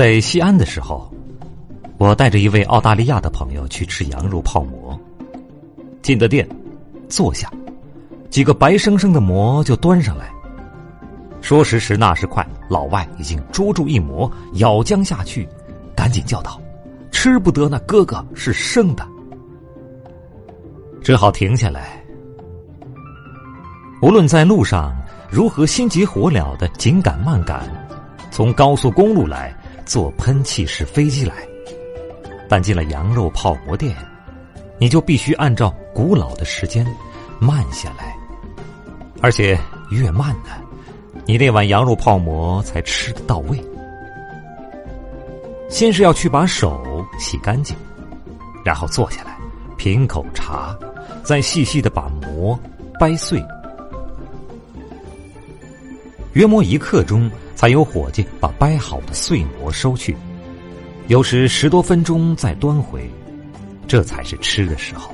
在西安的时候，我带着一位澳大利亚的朋友去吃羊肉泡馍。进的店，坐下，几个白生生的馍就端上来。说时迟，那时快，老外已经捉住一馍，咬将下去，赶紧叫道：“吃不得，那哥哥是生的。”只好停下来。无论在路上如何心急火燎的紧赶慢赶，从高速公路来，坐喷气式飞机来，但进了羊肉泡馍店，你就必须按照古老的时间慢下来，而且越慢呢，你那碗羊肉泡馍才吃得到位。先是要去把手洗干净，然后坐下来品口茶，再细细的把馍掰碎。约莫一刻钟，才有伙计把掰好的碎馍收去。有时十多分钟再端回，这才是吃的时候。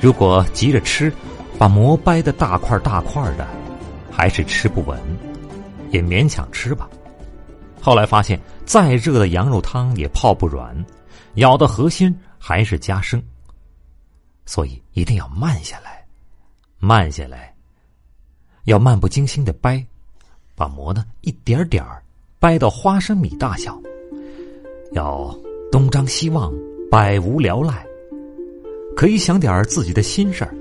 如果急着吃，把馍掰的大块大块的，还是吃不稳，也勉强吃吧。后来发现，再热的羊肉汤也泡不软，咬的核心还是加生。所以一定要慢下来，慢下来。要漫不经心的掰，把馍呢一点点儿掰到花生米大小。要东张西望，百无聊赖，可以想点自己的心事儿。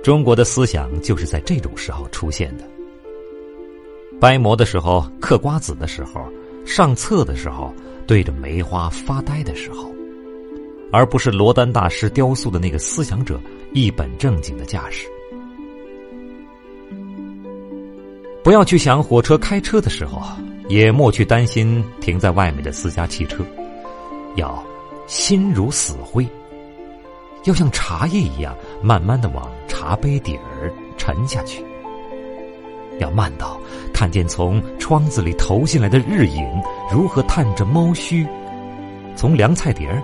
中国的思想就是在这种时候出现的。掰馍的时候，嗑瓜子的时候，上厕的时候，对着梅花发呆的时候，而不是罗丹大师雕塑的那个思想者一本正经的架势。不要去想火车开车的时候，也莫去担心停在外面的私家汽车。要心如死灰，要像茶叶一样慢慢的往茶杯底儿沉下去。要慢到看见从窗子里投进来的日影如何探着猫须，从凉菜碟儿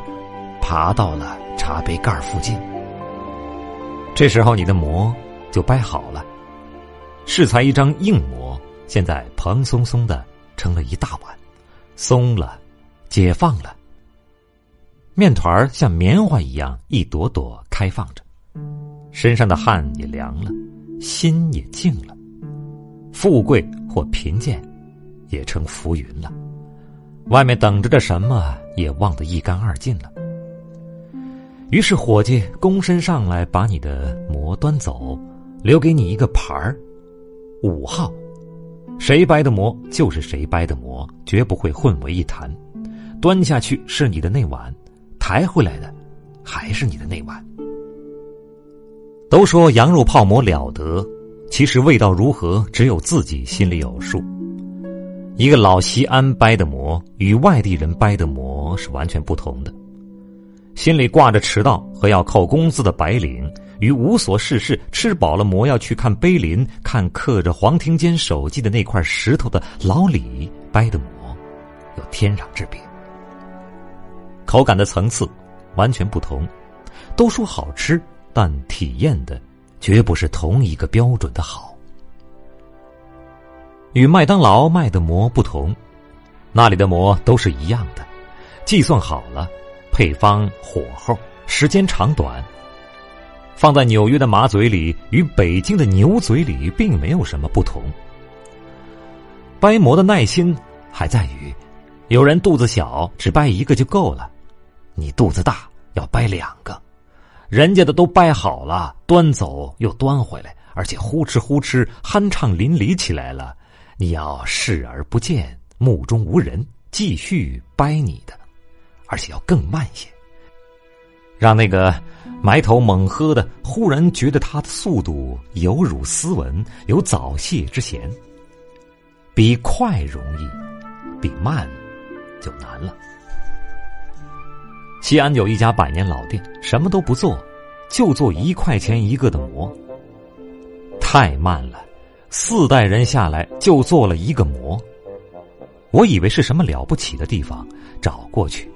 爬到了茶杯盖附近。这时候你的馍就掰好了。适才一张硬馍，现在蓬松松的成了一大碗，松了，解放了。面团像棉花一样一朵朵开放着，身上的汗也凉了，心也静了，富贵或贫贱，也成浮云了。外面等着的什么也忘得一干二净了。于是伙计躬身上来，把你的馍端走，留给你一个盘儿。五号，谁掰的馍就是谁掰的馍，绝不会混为一谈。端下去是你的那碗，抬回来的还是你的那碗。都说羊肉泡馍了得，其实味道如何，只有自己心里有数。一个老西安掰的馍与外地人掰的馍是完全不同的。心里挂着迟到和要扣工资的白领。与无所事事、吃饱了馍要去看碑林、看刻着黄庭坚手迹的那块石头的老李掰的馍，有天壤之别。口感的层次完全不同，都说好吃，但体验的绝不是同一个标准的好。与麦当劳卖的馍不同，那里的馍都是一样的，计算好了，配方、火候、时间长短。放在纽约的马嘴里与北京的牛嘴里并没有什么不同。掰馍的耐心还在于，有人肚子小，只掰一个就够了；你肚子大，要掰两个。人家的都掰好了，端走又端回来，而且呼哧呼哧酣畅淋漓起来了。你要视而不见，目中无人，继续掰你的，而且要更慢些，让那个。埋头猛喝的，忽然觉得他的速度有辱斯文，有早泄之嫌。比快容易，比慢就难了。西安有一家百年老店，什么都不做，就做一块钱一个的馍。太慢了，四代人下来就做了一个馍。我以为是什么了不起的地方，找过去，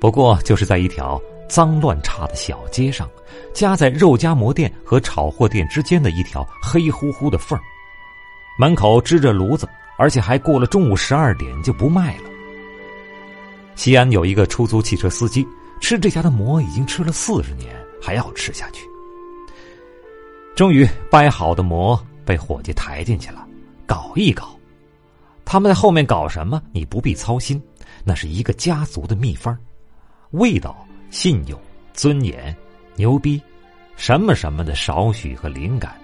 不过就是在一条。脏乱差的小街上，夹在肉夹馍店和炒货店之间的一条黑乎乎的缝儿门口支着炉子，而且还过了中午十二点就不卖了。西安有一个出租汽车司机，吃这家的馍已经吃了四十年，还要吃下去。终于掰好的馍被伙计抬进去了，搞一搞。他们在后面搞什么？你不必操心，那是一个家族的秘方，味道、信用、尊严、牛逼，什么什么的少许和灵感。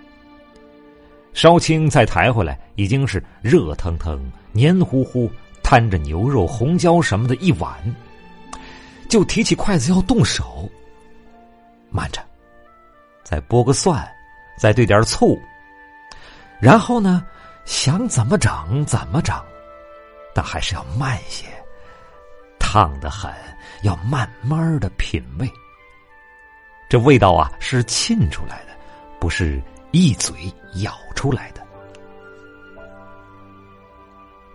烧青再抬回来，已经是热腾腾、黏糊糊。摊着牛肉、红椒什么的一碗，就提起筷子要动手。慢着，再剥个蒜，再兑点醋，然后呢，想怎么整怎么整，但还是要慢些，烫的很，要慢慢的品味。这味道啊，是沁出来的，不是一嘴咬出来的。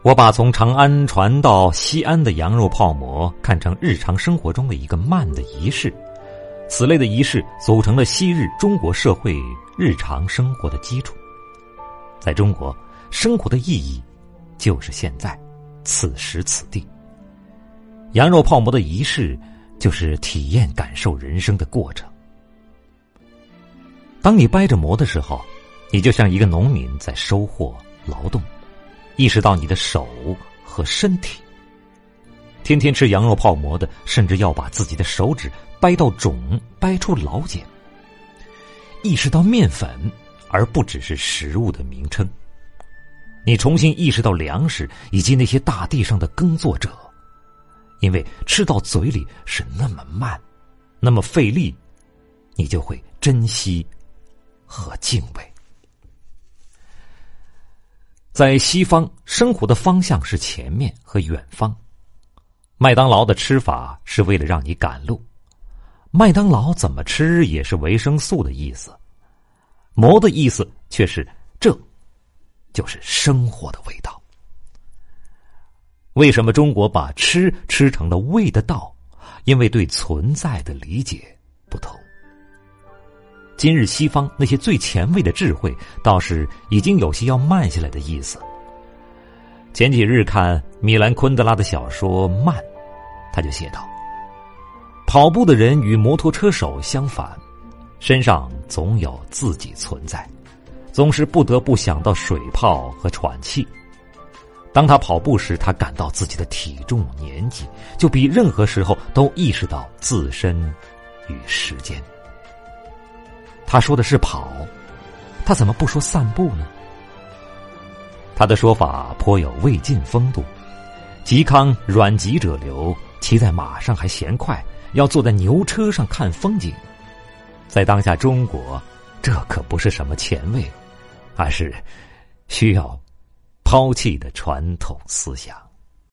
我把从长安传到西安的羊肉泡馍看成日常生活中的一个慢的仪式，此类的仪式组成了昔日中国社会日常生活的基础。在中国，生活的意义就是现在，此时此地。羊肉泡馍的仪式就是体验、感受人生的过程。当你掰着馍的时候，你就像一个农民在收获、劳动。意识到你的手和身体，天天吃羊肉泡馍的，甚至要把自己的手指掰到肿，掰出老茧。意识到面粉，而不只是食物的名称。你重新意识到粮食以及那些大地上的耕作者，因为吃到嘴里是那么慢，那么费力，你就会珍惜和敬畏。在西方，生活的方向是前面和远方。麦当劳的吃法是为了让你赶路，麦当劳怎么吃也是维生素的意思。馍的意思却是这，就是生活的味道。为什么中国把吃吃成了味的道？因为对存在的理解不同。今日西方那些最前卫的智慧，倒是已经有些要慢下来的意思。前几日看米兰昆德拉的小说《慢》，他就写道：跑步的人与摩托车手相反，身上总有自己存在，总是不得不想到水泡和喘气。当他跑步时，他感到自己的体重、年纪，就比任何时候都意识到自身与时间。他说的是跑，他怎么不说散步呢？他的说法颇有魏晋风度。嵇康软疾者流，骑在马上还嫌快，要坐在牛车上看风景。在当下中国，这可不是什么前卫，而是需要抛弃的传统思想。